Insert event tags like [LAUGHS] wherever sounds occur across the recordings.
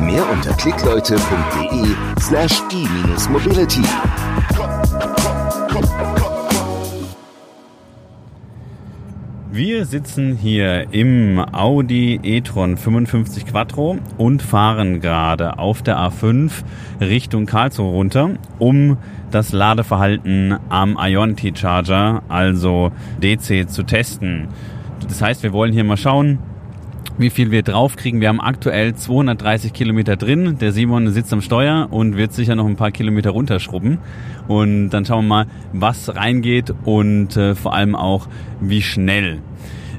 Mehr unter klickleute.de slash e-mobility. Wir sitzen hier im Audi e-tron 55 Quattro und fahren gerade auf der A5 Richtung Karlsruhe runter, um das Ladeverhalten am Ionity Charger, also DC, zu testen. Das heißt, wir wollen hier mal schauen, wie viel wir draufkriegen. Wir haben aktuell 230 Kilometer drin. Der Simon sitzt am Steuer und wird sicher noch ein paar Kilometer runterschrubben. Und dann schauen wir mal, was reingeht und äh, vor allem auch, wie schnell.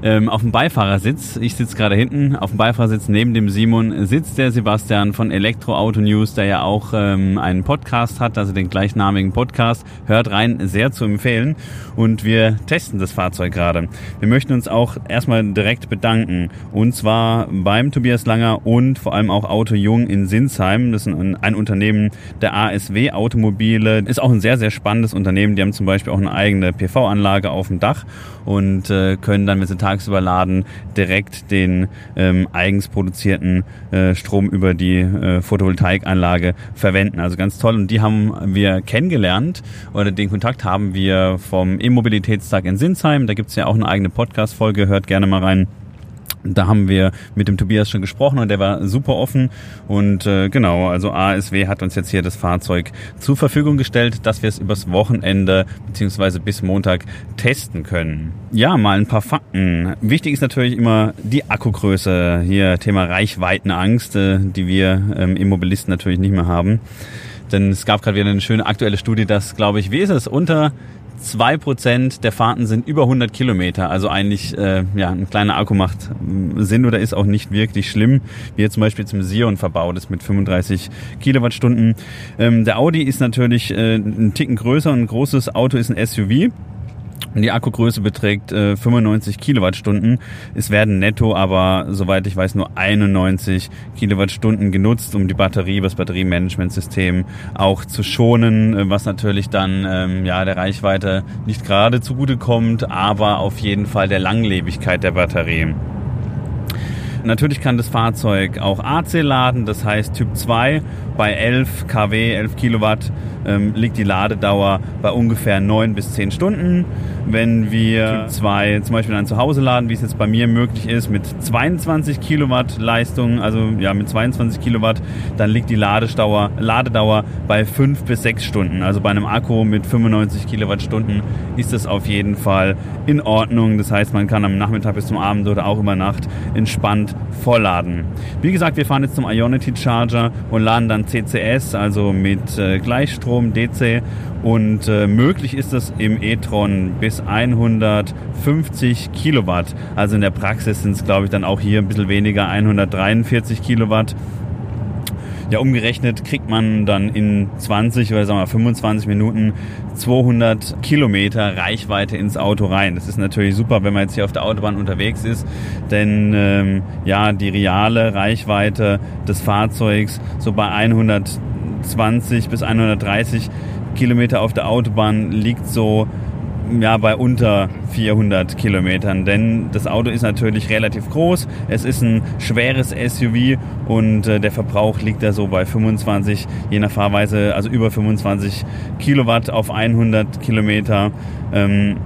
Ähm, auf dem Beifahrersitz, ich sitze gerade hinten, auf dem Beifahrersitz neben dem Simon sitzt der Sebastian von Elektroauto News, der ja auch ähm, einen Podcast hat, also den gleichnamigen Podcast. Hört rein, sehr zu empfehlen. Und wir testen das Fahrzeug gerade. Wir möchten uns auch erstmal direkt bedanken. Und zwar beim Tobias Langer und vor allem auch Auto Jung in Sinsheim. Das ist ein, ein Unternehmen der ASW Automobile. Ist auch ein sehr, sehr spannendes Unternehmen. Die haben zum Beispiel auch eine eigene PV-Anlage auf dem Dach und äh, können dann, wenn sie tagsüber laden, direkt den ähm, eigens produzierten äh, Strom über die äh, Photovoltaikanlage verwenden. Also ganz toll. Und die haben wir kennengelernt oder den Kontakt haben wir vom E-Mobilitätstag in Sinsheim. Da gibt's ja auch eine eigene Podcast-Folge. Hört gerne mal rein. Da haben wir mit dem Tobias schon gesprochen und der war super offen. Und äh, genau, also ASW hat uns jetzt hier das Fahrzeug zur Verfügung gestellt, dass wir es übers Wochenende beziehungsweise bis Montag testen können. Ja, mal ein paar Fakten. Wichtig ist natürlich immer die Akkugröße. Hier Thema Reichweitenangst, äh, die wir ähm, Immobilisten natürlich nicht mehr haben. Denn es gab gerade wieder eine schöne aktuelle Studie, dass, glaube ich, wie ist es, unter zwei Prozent der Fahrten sind über 100 Kilometer. Also eigentlich, äh, ja, ein kleiner Akku macht mm, Sinn oder ist auch nicht wirklich schlimm, wie jetzt zum Beispiel zum Sion verbaut ist mit 35 Kilowattstunden. Ähm, der Audi ist natürlich äh, ein Ticken größer und ein großes Auto ist ein SUV. Die Akkugröße beträgt äh, 95 Kilowattstunden. Es werden netto aber, soweit ich weiß, nur 91 Kilowattstunden genutzt, um die Batterie, das Batteriemanagementsystem auch zu schonen, äh, was natürlich dann ähm, ja der Reichweite nicht gerade zugutekommt, aber auf jeden Fall der Langlebigkeit der Batterie. Natürlich kann das Fahrzeug auch AC laden, das heißt Typ 2 bei 11 kW, 11 Kilowatt ähm, liegt die Ladedauer bei ungefähr 9 bis 10 Stunden. Wenn wir Typ 2 zum Beispiel dann zu Hause laden, wie es jetzt bei mir möglich ist, mit 22 Kilowatt Leistung, also ja mit 22 Kilowatt, dann liegt die Ladedauer, Ladedauer bei 5 bis 6 Stunden. Also bei einem Akku mit 95 Kilowattstunden ist das auf jeden Fall in Ordnung. Das heißt, man kann am Nachmittag bis zum Abend oder auch über Nacht entspannt vollladen. Wie gesagt, wir fahren jetzt zum Ionity Charger und laden dann CCS, also mit äh, Gleichstrom, DC. Und äh, möglich ist es im e-tron bis 150 Kilowatt. Also in der Praxis sind es, glaube ich, dann auch hier ein bisschen weniger, 143 Kilowatt. Ja, umgerechnet kriegt man dann in 20 oder sagen wir 25 Minuten 200 Kilometer Reichweite ins Auto rein. Das ist natürlich super, wenn man jetzt hier auf der Autobahn unterwegs ist, denn ähm, ja, die reale Reichweite des Fahrzeugs so bei 120 bis 130 Kilometer auf der Autobahn liegt so ja, bei unter 400 Kilometern, denn das Auto ist natürlich relativ groß. Es ist ein schweres SUV und äh, der Verbrauch liegt da so bei 25, je nach Fahrweise, also über 25 Kilowatt auf 100 Kilometer. Ähm,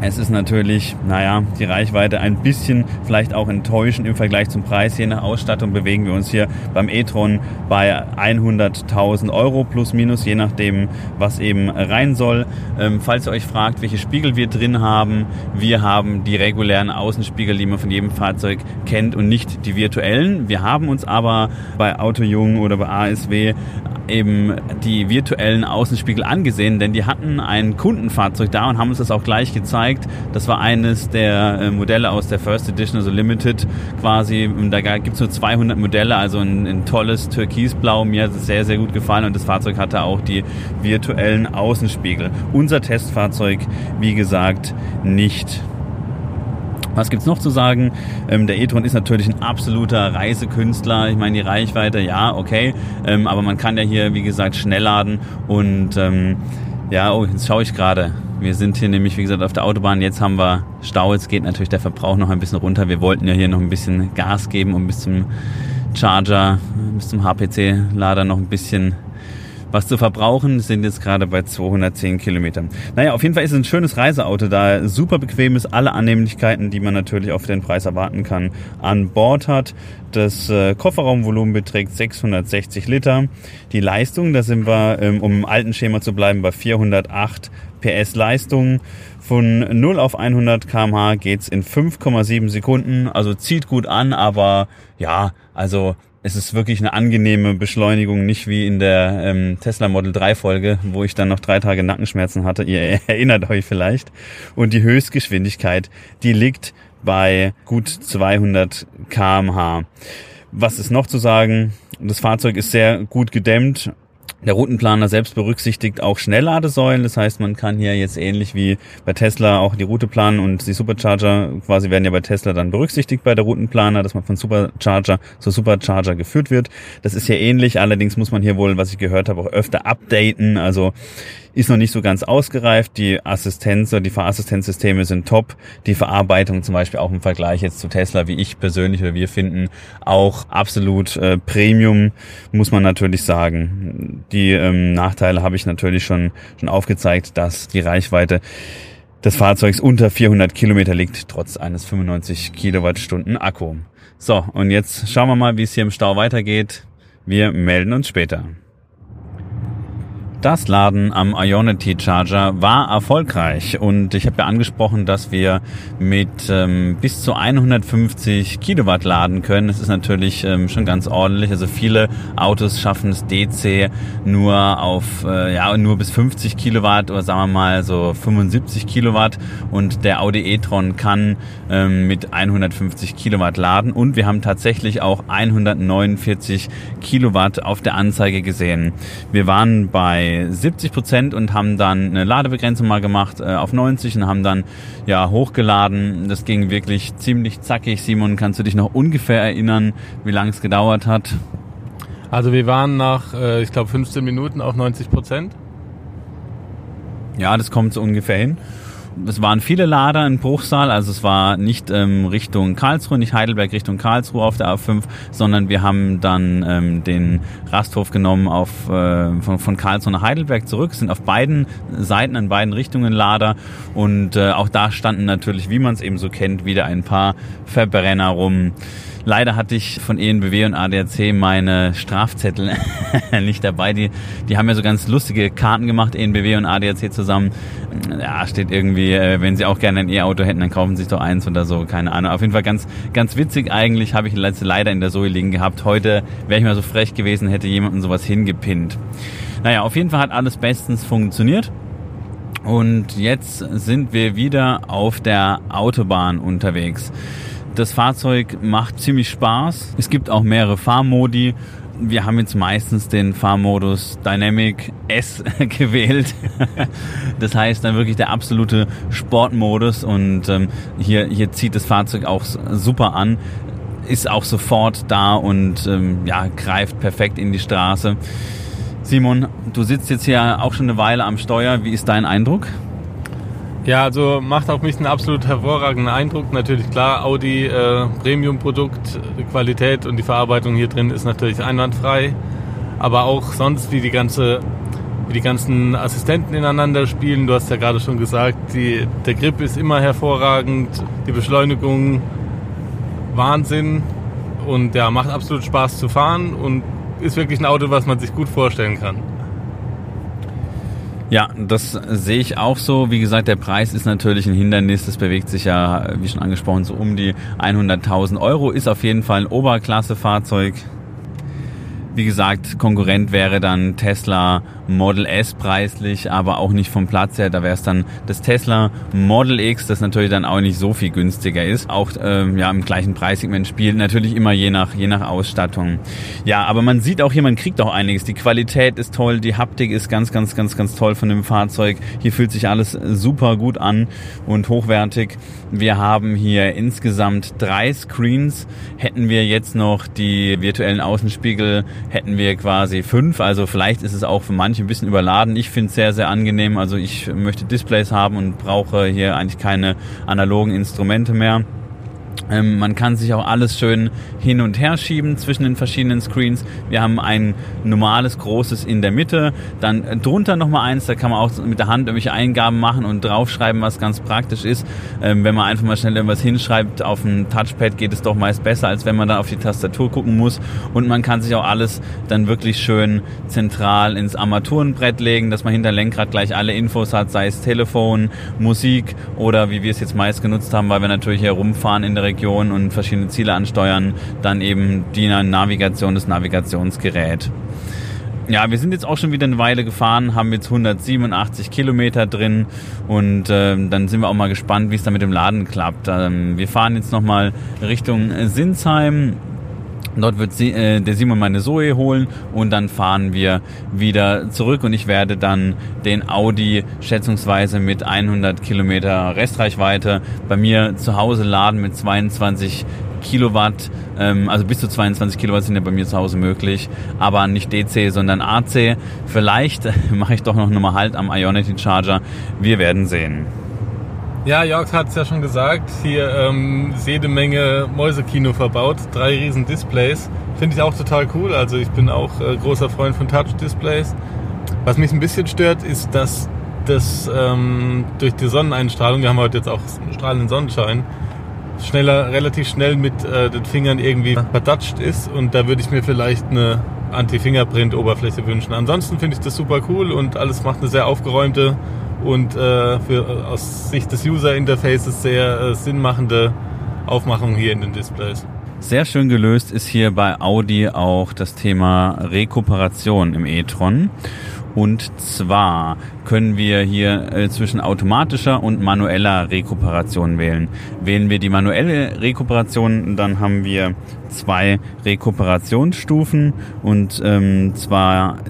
es ist natürlich, naja, die Reichweite ein bisschen vielleicht auch enttäuschend im Vergleich zum Preis. Je nach Ausstattung bewegen wir uns hier beim e-tron bei 100.000 Euro plus minus, je nachdem, was eben rein soll. Ähm, falls ihr euch fragt, welche Spiegel wir drin haben, wir haben die regulären Außenspiegel, die man von jedem Fahrzeug kennt und nicht die virtuellen. Wir haben uns aber bei Autojung oder bei ASW eben die virtuellen Außenspiegel angesehen, denn die hatten ein Kundenfahrzeug da und haben uns das auch gleich gezeigt gezeigt. Das war eines der äh, Modelle aus der First Edition, also Limited quasi. Da gibt's nur 200 Modelle, also ein, ein tolles Türkisblau. Mir hat es sehr, sehr gut gefallen und das Fahrzeug hatte auch die virtuellen Außenspiegel. Unser Testfahrzeug, wie gesagt, nicht. Was gibt's noch zu sagen? Ähm, der e-tron ist natürlich ein absoluter Reisekünstler. Ich meine, die Reichweite, ja, okay. Ähm, aber man kann ja hier, wie gesagt, schnell laden. Und ähm, ja, oh, jetzt schaue ich gerade. Wir sind hier nämlich, wie gesagt, auf der Autobahn. Jetzt haben wir Stau. Jetzt geht natürlich der Verbrauch noch ein bisschen runter. Wir wollten ja hier noch ein bisschen Gas geben, um bis zum Charger, bis zum HPC-Lader noch ein bisschen was zu verbrauchen, sind jetzt gerade bei 210 Kilometern. Naja, auf jeden Fall ist es ein schönes Reiseauto da, super bequem ist, alle Annehmlichkeiten, die man natürlich auf den Preis erwarten kann, an Bord hat. Das äh, Kofferraumvolumen beträgt 660 Liter. Die Leistung, da sind wir, ähm, um im alten Schema zu bleiben, bei 408 PS Leistung. Von 0 auf 100 kmh geht's in 5,7 Sekunden. Also zieht gut an, aber ja, also es ist wirklich eine angenehme Beschleunigung, nicht wie in der ähm, Tesla Model 3 Folge, wo ich dann noch drei Tage Nackenschmerzen hatte. Ihr [LAUGHS] erinnert euch vielleicht. Und die Höchstgeschwindigkeit, die liegt bei gut 200 kmh. Was ist noch zu sagen? Das Fahrzeug ist sehr gut gedämmt der Routenplaner selbst berücksichtigt auch Schnellladesäulen. Das heißt, man kann hier jetzt ähnlich wie bei Tesla auch die Route planen und die Supercharger quasi werden ja bei Tesla dann berücksichtigt bei der Routenplaner, dass man von Supercharger zu Supercharger geführt wird. Das ist ja ähnlich. Allerdings muss man hier wohl, was ich gehört habe, auch öfter updaten. Also ist noch nicht so ganz ausgereift. Die Assistenz oder die Fahrassistenzsysteme sind top. Die Verarbeitung zum Beispiel auch im Vergleich jetzt zu Tesla, wie ich persönlich oder wir finden, auch absolut äh, Premium, muss man natürlich sagen. Die ähm, Nachteile habe ich natürlich schon, schon aufgezeigt, dass die Reichweite des Fahrzeugs unter 400 Kilometer liegt, trotz eines 95 Kilowattstunden Akku. So, und jetzt schauen wir mal, wie es hier im Stau weitergeht. Wir melden uns später. Das Laden am Ionity Charger war erfolgreich und ich habe ja angesprochen, dass wir mit ähm, bis zu 150 Kilowatt laden können. Das ist natürlich ähm, schon ganz ordentlich. Also viele Autos schaffen es DC nur auf äh, ja nur bis 50 Kilowatt oder sagen wir mal so 75 Kilowatt und der Audi e-tron kann ähm, mit 150 Kilowatt laden und wir haben tatsächlich auch 149 Kilowatt auf der Anzeige gesehen. Wir waren bei 70 Prozent und haben dann eine Ladebegrenzung mal gemacht äh, auf 90 und haben dann ja hochgeladen. Das ging wirklich ziemlich zackig. Simon, kannst du dich noch ungefähr erinnern, wie lange es gedauert hat? Also wir waren nach, äh, ich glaube, 15 Minuten auf 90 Prozent. Ja, das kommt so ungefähr hin es waren viele Lader in Bruchsal, also es war nicht ähm, Richtung Karlsruhe, nicht Heidelberg Richtung Karlsruhe auf der A5, sondern wir haben dann ähm, den Rasthof genommen auf, äh, von, von Karlsruhe nach Heidelberg zurück, sind auf beiden Seiten, in beiden Richtungen Lader und äh, auch da standen natürlich, wie man es eben so kennt, wieder ein paar Verbrenner rum. Leider hatte ich von ENBW und ADAC meine Strafzettel [LAUGHS] nicht dabei. Die, die haben ja so ganz lustige Karten gemacht, ENBW und ADAC zusammen. Ja, steht irgendwie, äh, wenn sie auch gerne ein E-Auto hätten, dann kaufen sie sich doch eins oder so, keine Ahnung. Auf jeden Fall ganz, ganz witzig eigentlich, habe ich leider in der Zoe liegen gehabt. Heute wäre ich mal so frech gewesen, hätte jemanden sowas hingepinnt. Naja, auf jeden Fall hat alles bestens funktioniert. Und jetzt sind wir wieder auf der Autobahn unterwegs. Das Fahrzeug macht ziemlich Spaß. Es gibt auch mehrere Fahrmodi. Wir haben jetzt meistens den Fahrmodus Dynamic S [LAUGHS] gewählt. Das heißt dann wirklich der absolute Sportmodus und ähm, hier, hier zieht das Fahrzeug auch super an ist auch sofort da und ähm, ja, greift perfekt in die Straße. Simon, du sitzt jetzt hier auch schon eine Weile am Steuer. Wie ist dein Eindruck? Ja, also macht auf mich einen absolut hervorragenden Eindruck. Natürlich klar, Audi äh, Premium-Produkt, Qualität und die Verarbeitung hier drin ist natürlich einwandfrei. Aber auch sonst, wie die ganze wie die ganzen Assistenten ineinander spielen. Du hast ja gerade schon gesagt, die, der Grip ist immer hervorragend, die Beschleunigung Wahnsinn und ja, macht absolut Spaß zu fahren und ist wirklich ein Auto, was man sich gut vorstellen kann. Ja, das sehe ich auch so. Wie gesagt, der Preis ist natürlich ein Hindernis. Das bewegt sich ja, wie schon angesprochen, so um die 100.000 Euro. Ist auf jeden Fall ein Oberklasse-Fahrzeug. Wie gesagt, Konkurrent wäre dann Tesla Model S preislich, aber auch nicht vom Platz her. Da wäre es dann das Tesla Model X, das natürlich dann auch nicht so viel günstiger ist. Auch ähm, ja im gleichen Preissegment spielt. Natürlich immer je nach, je nach Ausstattung. Ja, aber man sieht auch hier, man kriegt auch einiges. Die Qualität ist toll, die Haptik ist ganz, ganz, ganz, ganz toll von dem Fahrzeug. Hier fühlt sich alles super gut an und hochwertig. Wir haben hier insgesamt drei Screens. Hätten wir jetzt noch die virtuellen Außenspiegel hätten wir quasi fünf. Also vielleicht ist es auch für manche ein bisschen überladen. Ich finde es sehr, sehr angenehm. Also ich möchte Displays haben und brauche hier eigentlich keine analogen Instrumente mehr. Ähm, man kann sich auch alles schön hin und her schieben zwischen den verschiedenen Screens. Wir haben ein normales großes in der Mitte, dann drunter nochmal eins, da kann man auch mit der Hand irgendwelche Eingaben machen und draufschreiben, was ganz praktisch ist. Ähm, wenn man einfach mal schnell irgendwas hinschreibt auf dem Touchpad, geht es doch meist besser, als wenn man da auf die Tastatur gucken muss. Und man kann sich auch alles dann wirklich schön zentral ins Armaturenbrett legen, dass man hinter Lenkrad gleich alle Infos hat, sei es Telefon, Musik oder wie wir es jetzt meist genutzt haben, weil wir natürlich hier rumfahren in der Region und verschiedene Ziele ansteuern, dann eben die Navigation des Navigationsgerät. Ja, wir sind jetzt auch schon wieder eine Weile gefahren, haben jetzt 187 Kilometer drin und äh, dann sind wir auch mal gespannt, wie es da mit dem Laden klappt. Ähm, wir fahren jetzt nochmal Richtung Sinsheim, Dort wird sie, äh, der Simon meine Zoe holen und dann fahren wir wieder zurück und ich werde dann den Audi schätzungsweise mit 100 Kilometer Restreichweite bei mir zu Hause laden mit 22 Kilowatt, ähm, also bis zu 22 Kilowatt sind ja bei mir zu Hause möglich, aber nicht DC, sondern AC. Vielleicht [LAUGHS] mache ich doch noch nochmal Halt am Ionity Charger. Wir werden sehen. Ja, Jörg hat es ja schon gesagt, hier ähm, jede Menge Mäusekino verbaut, drei riesen Displays. Finde ich auch total cool, also ich bin auch äh, großer Freund von Touch-Displays. Was mich ein bisschen stört, ist, dass das ähm, durch die Sonneneinstrahlung, wir haben heute jetzt auch strahlenden Sonnenschein, schneller, relativ schnell mit äh, den Fingern irgendwie verdatscht ist und da würde ich mir vielleicht eine Anti-Fingerprint-Oberfläche wünschen. Ansonsten finde ich das super cool und alles macht eine sehr aufgeräumte und äh, für, aus Sicht des User-Interfaces sehr äh, sinnmachende Aufmachung hier in den Displays. Sehr schön gelöst ist hier bei Audi auch das Thema Rekuperation im e-tron. Und zwar können wir hier äh, zwischen automatischer und manueller Rekuperation wählen. Wählen wir die manuelle Rekuperation, dann haben wir zwei Rekuperationsstufen und ähm, zwar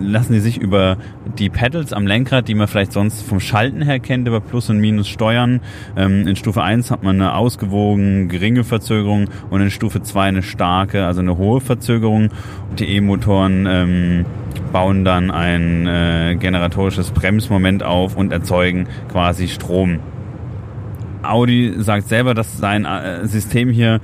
lassen die sich über die Pedals am Lenkrad, die man vielleicht sonst vom Schalten her kennt, über Plus und Minus steuern. Ähm, in Stufe 1 hat man eine ausgewogen geringe Verzögerung und in Stufe 2 eine starke, also eine hohe Verzögerung. Die E-Motoren ähm, bauen dann ein äh, generatorisches Bremsmoment auf und erzeugen quasi Strom. Audi sagt selber, dass sein äh, System hier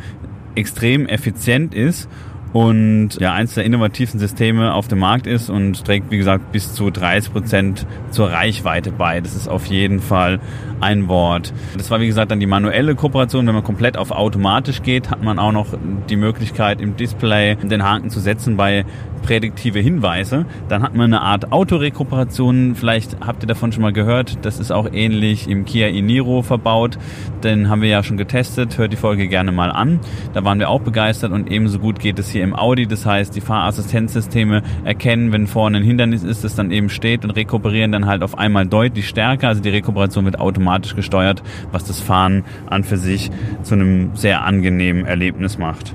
extrem effizient ist und ja eins der innovativsten Systeme auf dem Markt ist und trägt wie gesagt bis zu 30 Prozent zur Reichweite bei. Das ist auf jeden Fall ein Wort. Das war wie gesagt dann die manuelle Kooperation. Wenn man komplett auf automatisch geht, hat man auch noch die Möglichkeit im Display den Haken zu setzen bei prädiktive Hinweise. Dann hat man eine Art Autorekuperation. Vielleicht habt ihr davon schon mal gehört. Das ist auch ähnlich im Kia e-Niro verbaut. Den haben wir ja schon getestet. Hört die Folge gerne mal an. Da waren wir auch begeistert und ebenso gut geht es hier im Audi. Das heißt, die Fahrassistenzsysteme erkennen, wenn vorne ein Hindernis ist, das dann eben steht und rekuperieren dann halt auf einmal deutlich stärker. Also die Rekuperation wird automatisch gesteuert, was das Fahren an für sich zu einem sehr angenehmen Erlebnis macht.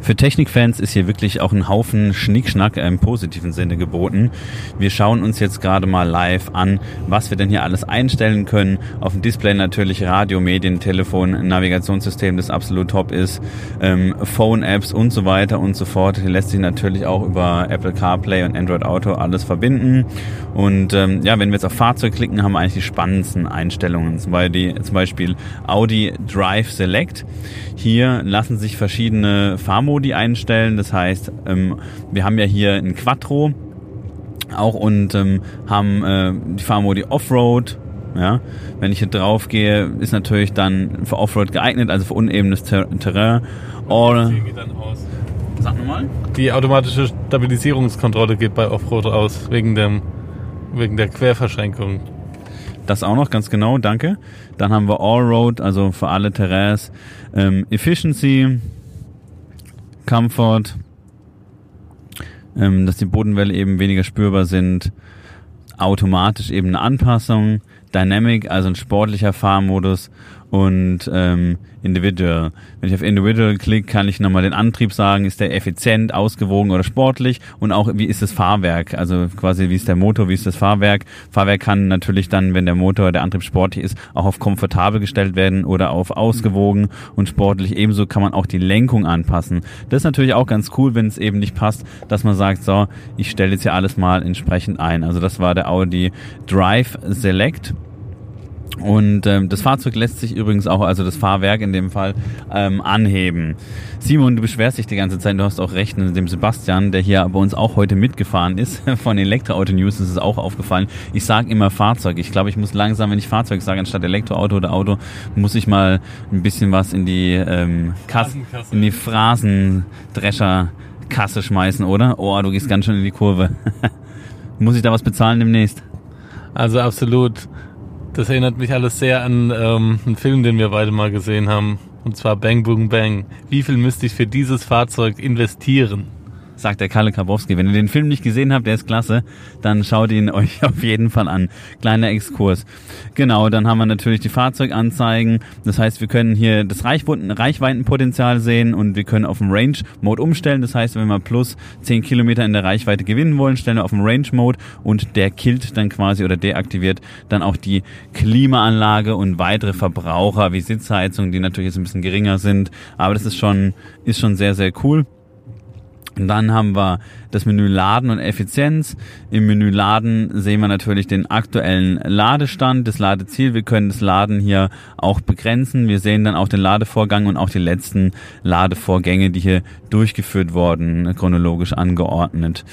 Für Technikfans ist hier wirklich auch ein Haufen Schnickschnack im positiven Sinne geboten. Wir schauen uns jetzt gerade mal live an, was wir denn hier alles einstellen können. Auf dem Display natürlich Radio, Medien, Telefon, Navigationssystem, das absolut top ist, ähm, Phone-Apps und so weiter und so fort. Hier lässt sich natürlich auch über Apple CarPlay und Android Auto alles verbinden. Und ähm, ja, wenn wir jetzt auf Fahrzeug klicken, haben wir eigentlich die spannendsten Einstellungen. Zum Beispiel, zum Beispiel Audi Drive Select. Hier lassen sich verschiedene Fahrmodi einstellen. Das heißt, ähm, wir haben ja hier ein Quattro auch und ähm, haben äh, die Fahrmodi Offroad. Ja, wenn ich hier drauf gehe, ist natürlich dann für Offroad geeignet, also für unebenes Ter Terrain. Or, Sag nochmal. Die automatische Stabilisierungskontrolle geht bei Offroad aus, wegen, dem, wegen der Querverschränkung. Das auch noch, ganz genau, danke. Dann haben wir Allroad, also für alle Terrains. Ähm, Efficiency, Comfort, ähm, dass die Bodenwelle eben weniger spürbar sind, automatisch eben eine Anpassung, Dynamic, also ein sportlicher Fahrmodus und ähm, Individual. Wenn ich auf Individual klicke, kann ich nochmal den Antrieb sagen, ist der effizient, ausgewogen oder sportlich und auch wie ist das Fahrwerk, also quasi wie ist der Motor, wie ist das Fahrwerk. Fahrwerk kann natürlich dann, wenn der Motor, der Antrieb sportlich ist, auch auf komfortabel gestellt werden oder auf ausgewogen und sportlich. Ebenso kann man auch die Lenkung anpassen. Das ist natürlich auch ganz cool, wenn es eben nicht passt, dass man sagt, so, ich stelle jetzt hier alles mal entsprechend ein. Also das war der Audi Drive Select. Und ähm, das Fahrzeug lässt sich übrigens auch, also das Fahrwerk in dem Fall, ähm, anheben. Simon, du beschwerst dich die ganze Zeit, du hast auch recht, mit dem Sebastian, der hier bei uns auch heute mitgefahren ist, [LAUGHS] von Elektroauto News ist es auch aufgefallen. Ich sage immer Fahrzeug. Ich glaube, ich muss langsam, wenn ich Fahrzeug sage, anstatt Elektroauto oder Auto, muss ich mal ein bisschen was in die ähm, Kasse, in die Phrasendrescherkasse schmeißen, oder? Oh, du gehst ganz schön in die Kurve. [LAUGHS] muss ich da was bezahlen demnächst? Also absolut. Das erinnert mich alles sehr an ähm, einen Film, den wir beide mal gesehen haben. Und zwar Bang Boom Bang. Wie viel müsste ich für dieses Fahrzeug investieren? Sagt der Kalle Karbowski. Wenn ihr den Film nicht gesehen habt, der ist klasse, dann schaut ihn [LAUGHS] euch auf jeden Fall an. Kleiner Exkurs. Genau, dann haben wir natürlich die Fahrzeuganzeigen. Das heißt, wir können hier das Reichweitenpotenzial sehen und wir können auf dem Range-Mode umstellen. Das heißt, wenn wir plus 10 Kilometer in der Reichweite gewinnen wollen, stellen wir auf dem Range-Mode und der killt dann quasi oder deaktiviert dann auch die Klimaanlage und weitere Verbraucher wie Sitzheizung, die natürlich jetzt ein bisschen geringer sind. Aber das ist schon, ist schon sehr, sehr cool. Und dann haben wir das Menü Laden und Effizienz. Im Menü Laden sehen wir natürlich den aktuellen Ladestand, das Ladeziel. Wir können das Laden hier auch begrenzen. Wir sehen dann auch den Ladevorgang und auch die letzten Ladevorgänge, die hier durchgeführt wurden, chronologisch angeordnet.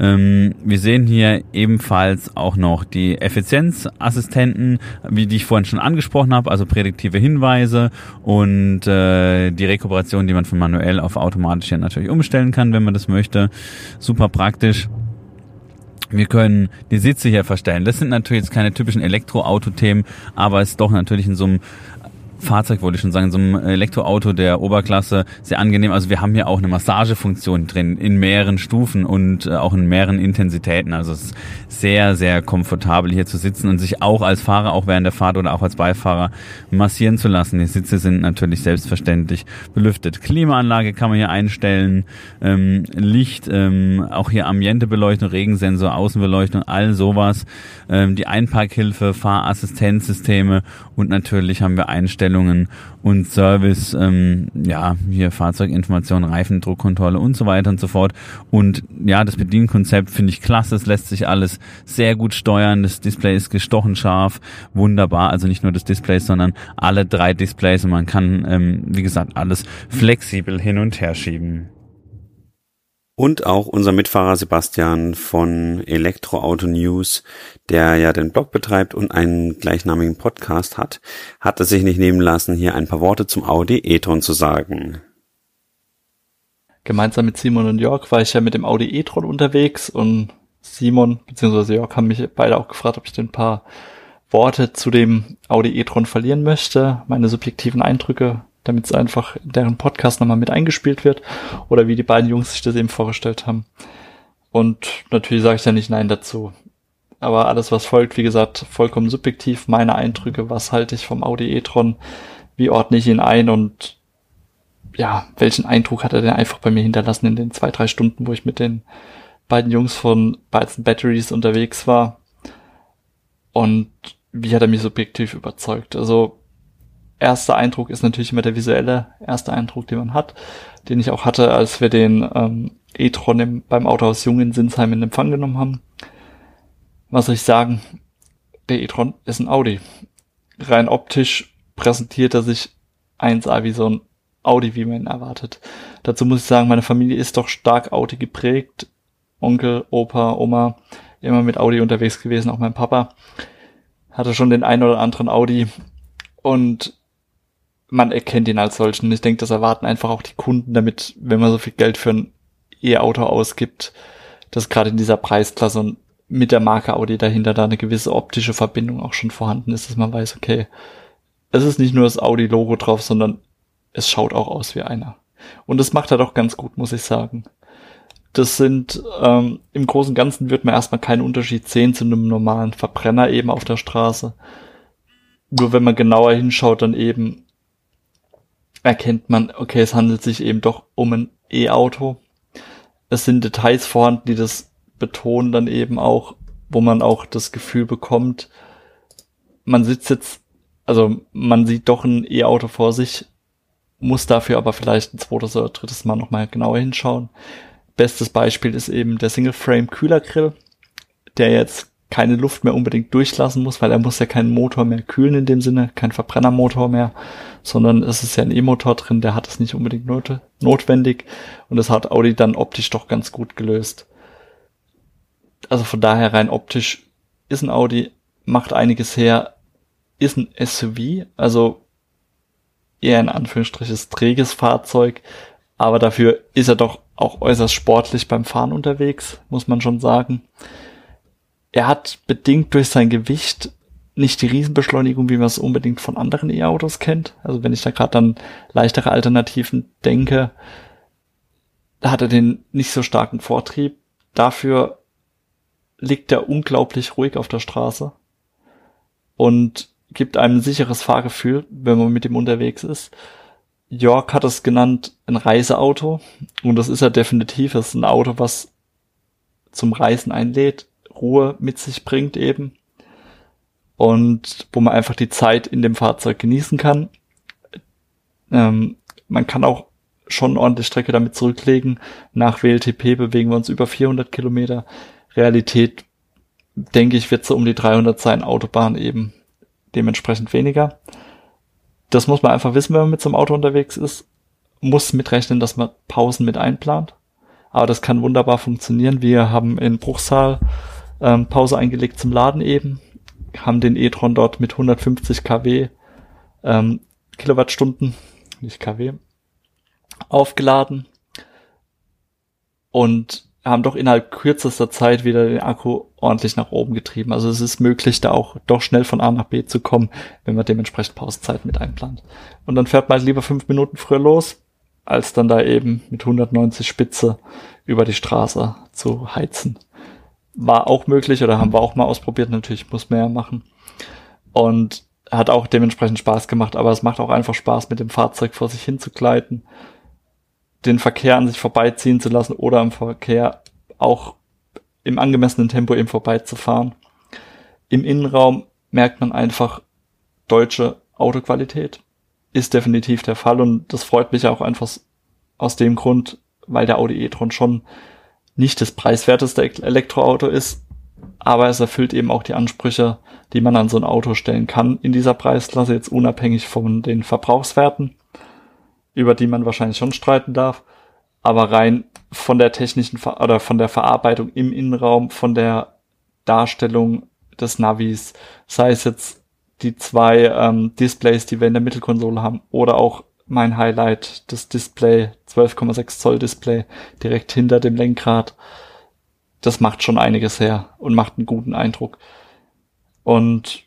Ähm, wir sehen hier ebenfalls auch noch die Effizienzassistenten, wie die ich vorhin schon angesprochen habe, also prädiktive Hinweise und äh, die Rekuperation, die man von manuell auf automatisch hier natürlich umstellen kann, wenn man das möchte super praktisch. Wir können die Sitze hier verstellen. Das sind natürlich jetzt keine typischen Elektroauto-Themen, aber es ist doch natürlich in so einem Fahrzeug, wollte ich schon sagen, so einem Elektroauto der Oberklasse sehr angenehm. Also wir haben hier auch eine Massagefunktion drin in mehreren Stufen und äh, auch in mehreren Intensitäten. Also es ist sehr, sehr komfortabel hier zu sitzen und sich auch als Fahrer, auch während der Fahrt oder auch als Beifahrer massieren zu lassen. Die Sitze sind natürlich selbstverständlich belüftet. Klimaanlage kann man hier einstellen, ähm, Licht, ähm, auch hier Ambientebeleuchtung, Regensensor, Außenbeleuchtung, all sowas. Ähm, die Einparkhilfe, Fahrassistenzsysteme und natürlich haben wir Einstellungen Einstellungen und Service, ähm, ja, hier Fahrzeuginformation, Reifendruckkontrolle und so weiter und so fort. Und ja, das Bedienkonzept finde ich klasse. Es lässt sich alles sehr gut steuern. Das Display ist gestochen scharf, wunderbar. Also nicht nur das Display, sondern alle drei Displays und man kann, ähm, wie gesagt, alles flexibel hin und her schieben. Und auch unser Mitfahrer Sebastian von Elektroauto News, der ja den Blog betreibt und einen gleichnamigen Podcast hat, hat es sich nicht nehmen lassen, hier ein paar Worte zum Audi e-tron zu sagen. Gemeinsam mit Simon und Jörg war ich ja mit dem Audi e-tron unterwegs und Simon bzw. Jörg haben mich beide auch gefragt, ob ich denn ein paar Worte zu dem Audi e-tron verlieren möchte, meine subjektiven Eindrücke damit es einfach in deren Podcast nochmal mit eingespielt wird oder wie die beiden Jungs sich das eben vorgestellt haben. Und natürlich sage ich ja nicht Nein dazu. Aber alles, was folgt, wie gesagt, vollkommen subjektiv. Meine Eindrücke, was halte ich vom Audi e-tron, wie ordne ich ihn ein und ja, welchen Eindruck hat er denn einfach bei mir hinterlassen in den zwei, drei Stunden, wo ich mit den beiden Jungs von Bytes Batteries unterwegs war. Und wie hat er mich subjektiv überzeugt? Also erster Eindruck ist natürlich immer der visuelle erste Eindruck, den man hat, den ich auch hatte, als wir den ähm, e-tron im, beim Autohaus Jung in Sinsheim in Empfang genommen haben. Was soll ich sagen? Der e-tron ist ein Audi. Rein optisch präsentiert er sich 1A wie so ein Audi, wie man ihn erwartet. Dazu muss ich sagen, meine Familie ist doch stark Audi geprägt. Onkel, Opa, Oma, immer mit Audi unterwegs gewesen, auch mein Papa hatte schon den einen oder anderen Audi. Und man erkennt ihn als solchen. Ich denke, das erwarten einfach auch die Kunden, damit, wenn man so viel Geld für ein E-Auto ausgibt, dass gerade in dieser Preisklasse und mit der Marke Audi dahinter da eine gewisse optische Verbindung auch schon vorhanden ist, dass man weiß, okay, es ist nicht nur das Audi-Logo drauf, sondern es schaut auch aus wie einer. Und das macht er doch ganz gut, muss ich sagen. das sind ähm, im Großen und Ganzen wird man erstmal keinen Unterschied sehen zu einem normalen Verbrenner eben auf der Straße. Nur wenn man genauer hinschaut, dann eben erkennt man, okay, es handelt sich eben doch um ein E-Auto. Es sind Details vorhanden, die das betonen dann eben auch, wo man auch das Gefühl bekommt, man sitzt jetzt, also man sieht doch ein E-Auto vor sich, muss dafür aber vielleicht ein zweites oder drittes Mal nochmal genauer hinschauen. Bestes Beispiel ist eben der Single-Frame-Kühlergrill, der jetzt keine Luft mehr unbedingt durchlassen muss, weil er muss ja keinen Motor mehr kühlen in dem Sinne, kein Verbrennermotor mehr, sondern es ist ja ein E-Motor drin, der hat es nicht unbedingt not notwendig und das hat Audi dann optisch doch ganz gut gelöst. Also von daher rein optisch ist ein Audi, macht einiges her, ist ein SUV, also eher ein Anführungsstriches träges Fahrzeug, aber dafür ist er doch auch äußerst sportlich beim Fahren unterwegs, muss man schon sagen. Er hat bedingt durch sein Gewicht nicht die Riesenbeschleunigung, wie man es unbedingt von anderen E-Autos kennt. Also wenn ich da gerade an leichtere Alternativen denke, da hat er den nicht so starken Vortrieb. Dafür liegt er unglaublich ruhig auf der Straße und gibt einem ein sicheres Fahrgefühl, wenn man mit ihm unterwegs ist. York hat es genannt ein Reiseauto und das ist er definitiv. Das ist ein Auto, was zum Reisen einlädt, Ruhe mit sich bringt eben und wo man einfach die Zeit in dem Fahrzeug genießen kann. Ähm, man kann auch schon ordentlich Strecke damit zurücklegen. Nach WLTP bewegen wir uns über 400 Kilometer. Realität, denke ich, wird so um die 300 sein, Autobahn eben dementsprechend weniger. Das muss man einfach wissen, wenn man mit so einem Auto unterwegs ist. Muss mitrechnen, dass man Pausen mit einplant. Aber das kann wunderbar funktionieren. Wir haben in Bruchsal ähm, Pause eingelegt zum Laden eben. Haben den e-tron dort mit 150 kW ähm, Kilowattstunden, nicht kW, aufgeladen. Und haben doch innerhalb kürzester Zeit wieder den Akku ordentlich nach oben getrieben. Also es ist möglich, da auch doch schnell von A nach B zu kommen, wenn man dementsprechend Pausenzeit mit einplant. Und dann fährt man halt lieber fünf Minuten früher los, als dann da eben mit 190 Spitze über die Straße zu heizen. War auch möglich oder haben wir auch mal ausprobiert. Natürlich muss man ja machen. Und hat auch dementsprechend Spaß gemacht, aber es macht auch einfach Spaß, mit dem Fahrzeug vor sich hin zu gleiten den Verkehr an sich vorbeiziehen zu lassen oder im Verkehr auch im angemessenen Tempo eben vorbeizufahren. Im Innenraum merkt man einfach deutsche Autoqualität. Ist definitiv der Fall und das freut mich auch einfach aus dem Grund, weil der Audi e-tron schon nicht das preiswerteste Elektroauto ist, aber es erfüllt eben auch die Ansprüche, die man an so ein Auto stellen kann in dieser Preisklasse, jetzt unabhängig von den Verbrauchswerten über die man wahrscheinlich schon streiten darf. Aber rein von der technischen Ver oder von der Verarbeitung im Innenraum, von der Darstellung des Navis, sei es jetzt die zwei ähm, Displays, die wir in der Mittelkonsole haben, oder auch mein Highlight, das Display, 12,6 Zoll Display, direkt hinter dem Lenkrad. Das macht schon einiges her und macht einen guten Eindruck. Und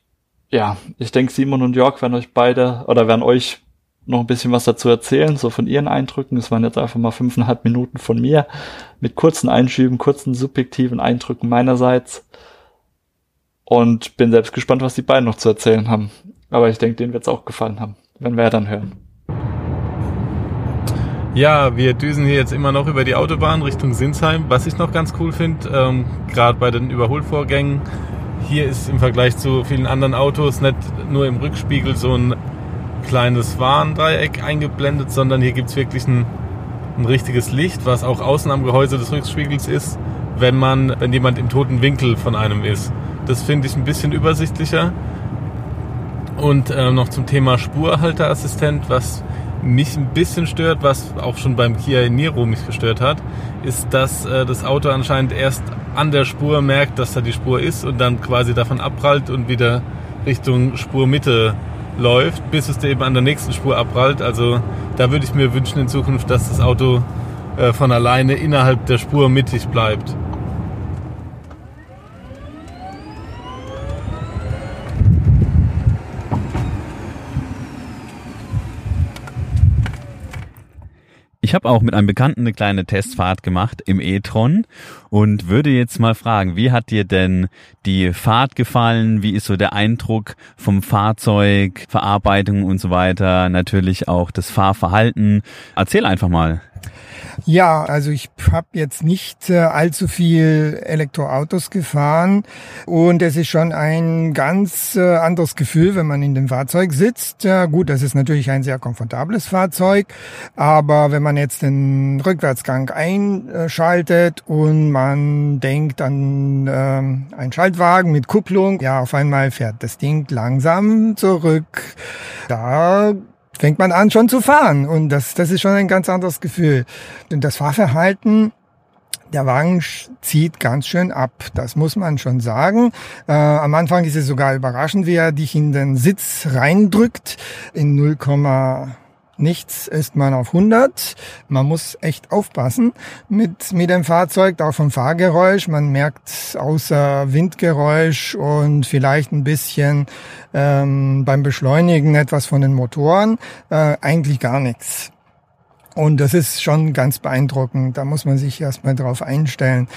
ja, ich denke, Simon und Jörg werden euch beide oder werden euch noch ein bisschen was dazu erzählen, so von ihren Eindrücken. Es waren jetzt einfach mal fünfeinhalb Minuten von mir mit kurzen Einschüben, kurzen subjektiven Eindrücken meinerseits. Und bin selbst gespannt, was die beiden noch zu erzählen haben. Aber ich denke, denen wird es auch gefallen haben, wenn wir dann hören. Ja, wir düsen hier jetzt immer noch über die Autobahn Richtung Sinsheim. Was ich noch ganz cool finde, ähm, gerade bei den Überholvorgängen, hier ist im Vergleich zu vielen anderen Autos nicht nur im Rückspiegel so ein kleines Warndreieck eingeblendet, sondern hier gibt es wirklich ein, ein richtiges Licht, was auch außen am Gehäuse des Rückspiegels ist, wenn man, wenn jemand im toten Winkel von einem ist. Das finde ich ein bisschen übersichtlicher. Und äh, noch zum Thema Spurhalteassistent, was mich ein bisschen stört, was auch schon beim Kia Niro mich gestört hat, ist, dass äh, das Auto anscheinend erst an der Spur merkt, dass da die Spur ist und dann quasi davon abprallt und wieder Richtung Spurmitte läuft, bis es eben an der nächsten Spur abprallt. Also da würde ich mir wünschen in Zukunft, dass das Auto äh, von alleine innerhalb der Spur mittig bleibt. Ich habe auch mit einem Bekannten eine kleine Testfahrt gemacht im e-tron und würde jetzt mal fragen, wie hat dir denn die Fahrt gefallen? Wie ist so der Eindruck vom Fahrzeug, Verarbeitung und so weiter? Natürlich auch das Fahrverhalten. Erzähl einfach mal. Ja, also ich habe jetzt nicht äh, allzu viel Elektroautos gefahren und es ist schon ein ganz äh, anderes Gefühl, wenn man in dem Fahrzeug sitzt. Ja, gut, das ist natürlich ein sehr komfortables Fahrzeug, aber wenn man jetzt den Rückwärtsgang einschaltet und man denkt an äh, einen Schaltwagen mit Kupplung, ja, auf einmal fährt das Ding langsam zurück. Da fängt man an schon zu fahren und das, das ist schon ein ganz anderes Gefühl. Und das Fahrverhalten, der Wagen zieht ganz schön ab, das muss man schon sagen. Äh, am Anfang ist es sogar überraschend, wie er dich in den Sitz reindrückt in 0, nichts ist man auf 100. Man muss echt aufpassen mit, mit dem Fahrzeug, auch vom Fahrgeräusch. Man merkt außer Windgeräusch und vielleicht ein bisschen ähm, beim Beschleunigen etwas von den Motoren, äh, eigentlich gar nichts. Und das ist schon ganz beeindruckend. Da muss man sich erstmal drauf einstellen.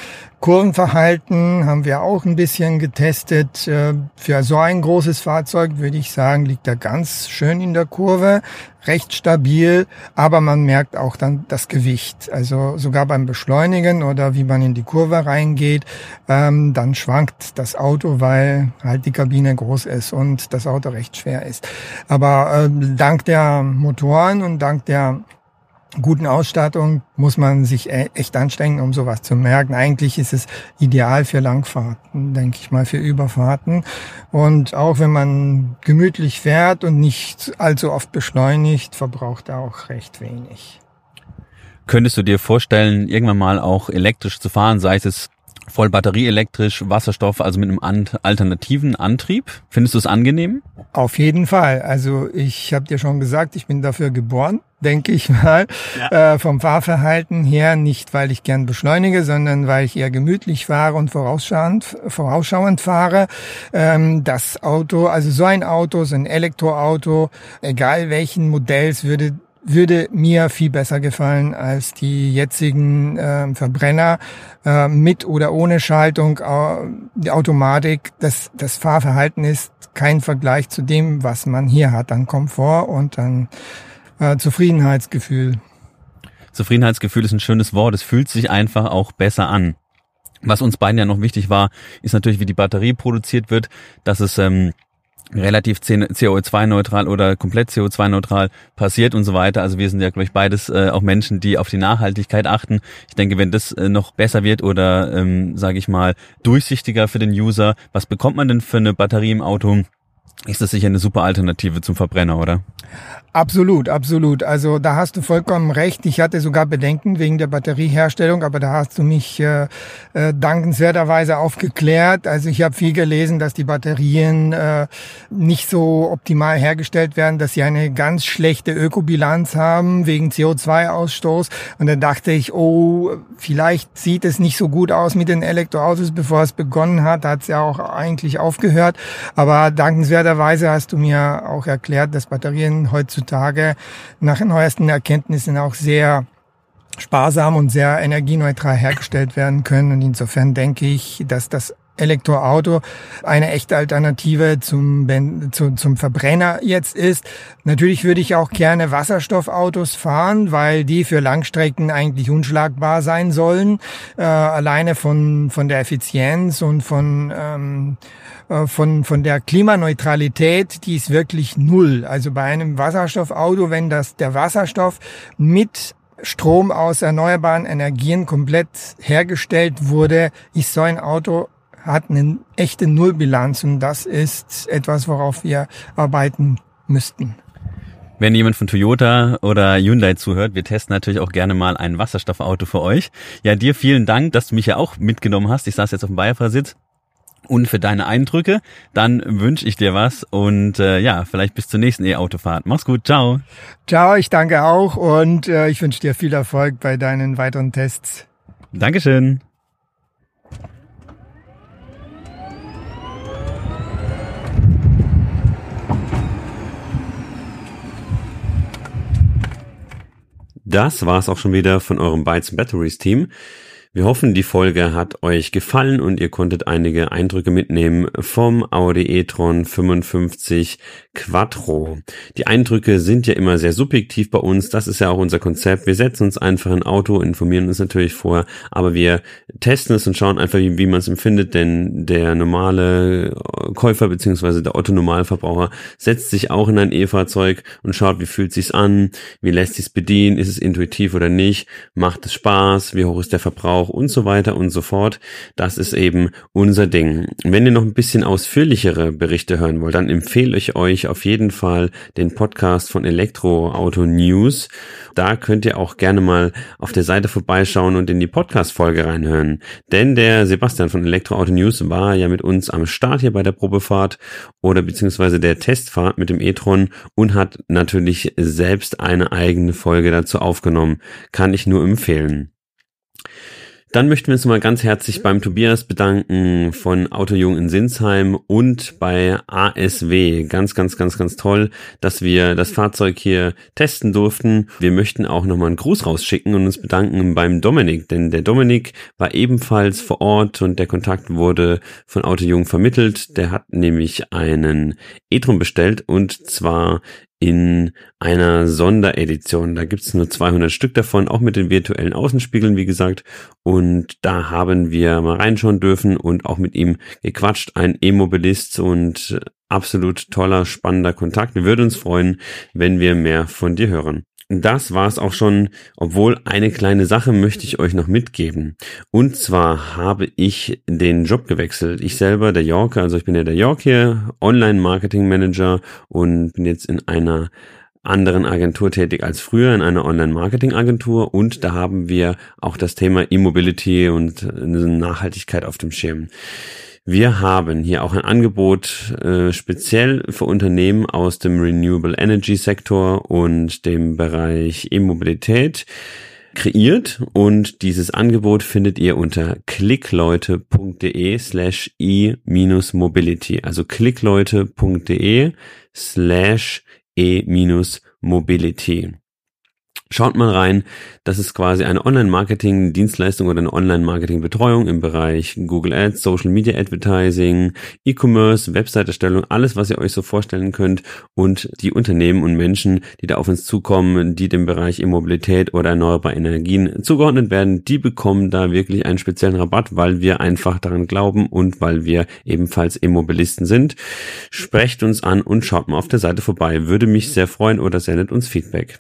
Kurvenverhalten haben wir auch ein bisschen getestet. Äh, für so ein großes Fahrzeug würde ich sagen, liegt er ganz schön in der Kurve, recht stabil, aber man merkt auch dann das Gewicht. Also sogar beim Beschleunigen oder wie man in die Kurve reingeht, ähm, dann schwankt das Auto, weil halt die Kabine groß ist und das Auto recht schwer ist. Aber äh, dank der Motoren und dank der guten Ausstattung muss man sich e-, echt anstrengen, um sowas zu merken. Eigentlich ist es ideal für Langfahrten, denke ich mal, für Überfahrten. Und auch wenn man gemütlich fährt und nicht allzu oft beschleunigt, verbraucht er auch recht wenig. Könntest du dir vorstellen, irgendwann mal auch elektrisch zu fahren, sei es voll batterieelektrisch, Wasserstoff, also mit einem alternativen Antrieb? Findest du es angenehm? Auf jeden Fall. Also ich habe dir schon gesagt, ich bin dafür geboren, denke ich mal. Ja. Äh, vom Fahrverhalten her, nicht weil ich gern beschleunige, sondern weil ich eher gemütlich fahre und vorausschauend, vorausschauend fahre. Ähm, das Auto, also so ein Auto, so ein Elektroauto, egal welchen Modells, würde würde mir viel besser gefallen als die jetzigen äh, Verbrenner äh, mit oder ohne Schaltung, äh, die Automatik. Das, das Fahrverhalten ist kein Vergleich zu dem, was man hier hat an Komfort und an äh, Zufriedenheitsgefühl. Zufriedenheitsgefühl ist ein schönes Wort. Es fühlt sich einfach auch besser an. Was uns beiden ja noch wichtig war, ist natürlich, wie die Batterie produziert wird, dass es ähm, relativ CO2-neutral oder komplett CO2-neutral passiert und so weiter. Also wir sind ja, glaube ich, beides äh, auch Menschen, die auf die Nachhaltigkeit achten. Ich denke, wenn das äh, noch besser wird oder, ähm, sage ich mal, durchsichtiger für den User, was bekommt man denn für eine Batterie im Auto? Ist das sicher eine super Alternative zum Verbrenner, oder? Absolut, absolut. Also da hast du vollkommen recht. Ich hatte sogar Bedenken wegen der Batterieherstellung, aber da hast du mich äh, äh, dankenswerterweise aufgeklärt. Also ich habe viel gelesen, dass die Batterien äh, nicht so optimal hergestellt werden, dass sie eine ganz schlechte Ökobilanz haben wegen CO2-Ausstoß. Und dann dachte ich, oh, vielleicht sieht es nicht so gut aus mit den Elektroautos, bevor es begonnen hat. Da hat es ja auch eigentlich aufgehört. Aber dankenswerterweise hast du mir auch erklärt, dass Batterien heutzutage nach neuesten Erkenntnissen auch sehr sparsam und sehr energieneutral hergestellt werden können. Und insofern denke ich, dass das Elektroauto eine echte Alternative zum, zu, zum Verbrenner jetzt ist. Natürlich würde ich auch gerne Wasserstoffautos fahren, weil die für Langstrecken eigentlich unschlagbar sein sollen. Äh, alleine von, von der Effizienz und von ähm, äh, von, von der Klimaneutralität, die ist wirklich null. Also bei einem Wasserstoffauto, wenn das der Wasserstoff mit Strom aus erneuerbaren Energien komplett hergestellt wurde, ist so ein Auto hat eine echte Nullbilanz und das ist etwas, worauf wir arbeiten müssten. Wenn jemand von Toyota oder Hyundai zuhört, wir testen natürlich auch gerne mal ein Wasserstoffauto für euch. Ja, dir vielen Dank, dass du mich ja auch mitgenommen hast. Ich saß jetzt auf dem Beifahrersitz und für deine Eindrücke. Dann wünsche ich dir was und äh, ja, vielleicht bis zur nächsten E-Autofahrt. Mach's gut, ciao. Ciao, ich danke auch und äh, ich wünsche dir viel Erfolg bei deinen weiteren Tests. Dankeschön. Das war's auch schon wieder von eurem Bytes Batteries Team. Wir hoffen, die Folge hat euch gefallen und ihr konntet einige Eindrücke mitnehmen vom Audi e-tron 55 Quattro. Die Eindrücke sind ja immer sehr subjektiv bei uns. Das ist ja auch unser Konzept. Wir setzen uns einfach ein Auto, informieren uns natürlich vor, aber wir testen es und schauen einfach, wie, wie man es empfindet, denn der normale Käufer beziehungsweise der Otto-Normalverbraucher setzt sich auch in ein E-Fahrzeug und schaut, wie fühlt sich's an, wie lässt sich's bedienen, ist es intuitiv oder nicht, macht es Spaß, wie hoch ist der Verbrauch Missbrauch und so weiter und so fort. Das ist eben unser Ding. Wenn ihr noch ein bisschen ausführlichere Berichte hören wollt, dann empfehle ich euch auf jeden Fall den Podcast von Elektroauto News. Da könnt ihr auch gerne mal auf der Seite vorbeischauen und in die Podcast-Folge reinhören. Denn der Sebastian von Elektroauto News war ja mit uns am Start hier bei der Probefahrt oder beziehungsweise der Testfahrt mit dem e-tron und hat natürlich selbst eine eigene Folge dazu aufgenommen. Kann ich nur empfehlen. Dann möchten wir uns mal ganz herzlich beim Tobias bedanken von Autojung in Sinsheim und bei ASW. Ganz, ganz, ganz, ganz toll, dass wir das Fahrzeug hier testen durften. Wir möchten auch nochmal einen Gruß rausschicken und uns bedanken beim Dominik, denn der Dominik war ebenfalls vor Ort und der Kontakt wurde von Autojung vermittelt. Der hat nämlich einen e-tron bestellt und zwar in einer Sonderedition. Da gibt's nur 200 Stück davon, auch mit den virtuellen Außenspiegeln, wie gesagt. Und da haben wir mal reinschauen dürfen und auch mit ihm gequatscht. Ein E-Mobilist und absolut toller, spannender Kontakt. Wir würden uns freuen, wenn wir mehr von dir hören das war's auch schon, obwohl eine kleine Sache möchte ich euch noch mitgeben. Und zwar habe ich den Job gewechselt. Ich selber, der Yorker, also ich bin ja der York hier, Online-Marketing-Manager und bin jetzt in einer anderen Agentur tätig als früher in einer Online-Marketing-Agentur und da haben wir auch das Thema E-Mobility und Nachhaltigkeit auf dem Schirm. Wir haben hier auch ein Angebot äh, speziell für Unternehmen aus dem Renewable Energy Sektor und dem Bereich E-Mobilität kreiert und dieses Angebot findet ihr unter klickleute.de slash e-mobility, also klickleute.de slash e-mobility. Schaut mal rein, das ist quasi eine Online-Marketing-Dienstleistung oder eine Online-Marketing-Betreuung im Bereich Google Ads, Social Media Advertising, E-Commerce, Website-Erstellung, alles, was ihr euch so vorstellen könnt und die Unternehmen und Menschen, die da auf uns zukommen, die dem Bereich Immobilität oder erneuerbare Energien zugeordnet werden, die bekommen da wirklich einen speziellen Rabatt, weil wir einfach daran glauben und weil wir ebenfalls Immobilisten sind. Sprecht uns an und schaut mal auf der Seite vorbei. Würde mich sehr freuen oder sendet uns Feedback.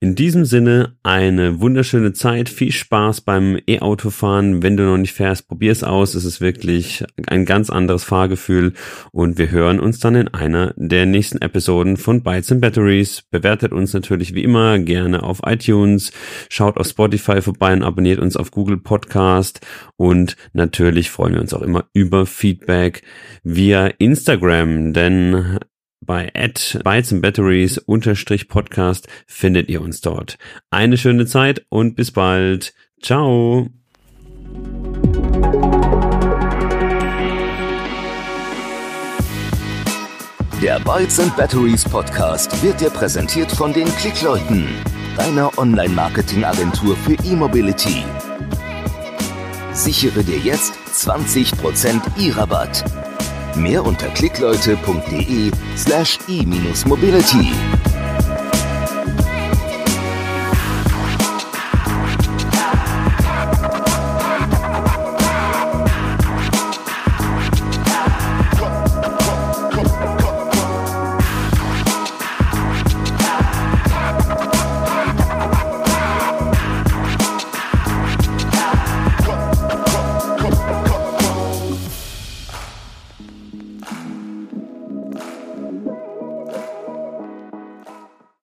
In diesem Sinne eine wunderschöne Zeit, viel Spaß beim E-Autofahren. Wenn du noch nicht fährst, probier es aus. Es ist wirklich ein ganz anderes Fahrgefühl und wir hören uns dann in einer der nächsten Episoden von Bytes and Batteries. Bewertet uns natürlich wie immer gerne auf iTunes, schaut auf Spotify vorbei und abonniert uns auf Google Podcast und natürlich freuen wir uns auch immer über Feedback via Instagram, denn bei at Bytes and Batteries unterstrich Podcast findet ihr uns dort. Eine schöne Zeit und bis bald. Ciao. Der Bytes and Batteries Podcast wird dir präsentiert von den Klickleuten, deiner Online-Marketing-Agentur für E-Mobility. Sichere dir jetzt 20% E-Rabatt. Mehr unter klickleute.de slash e-mobility.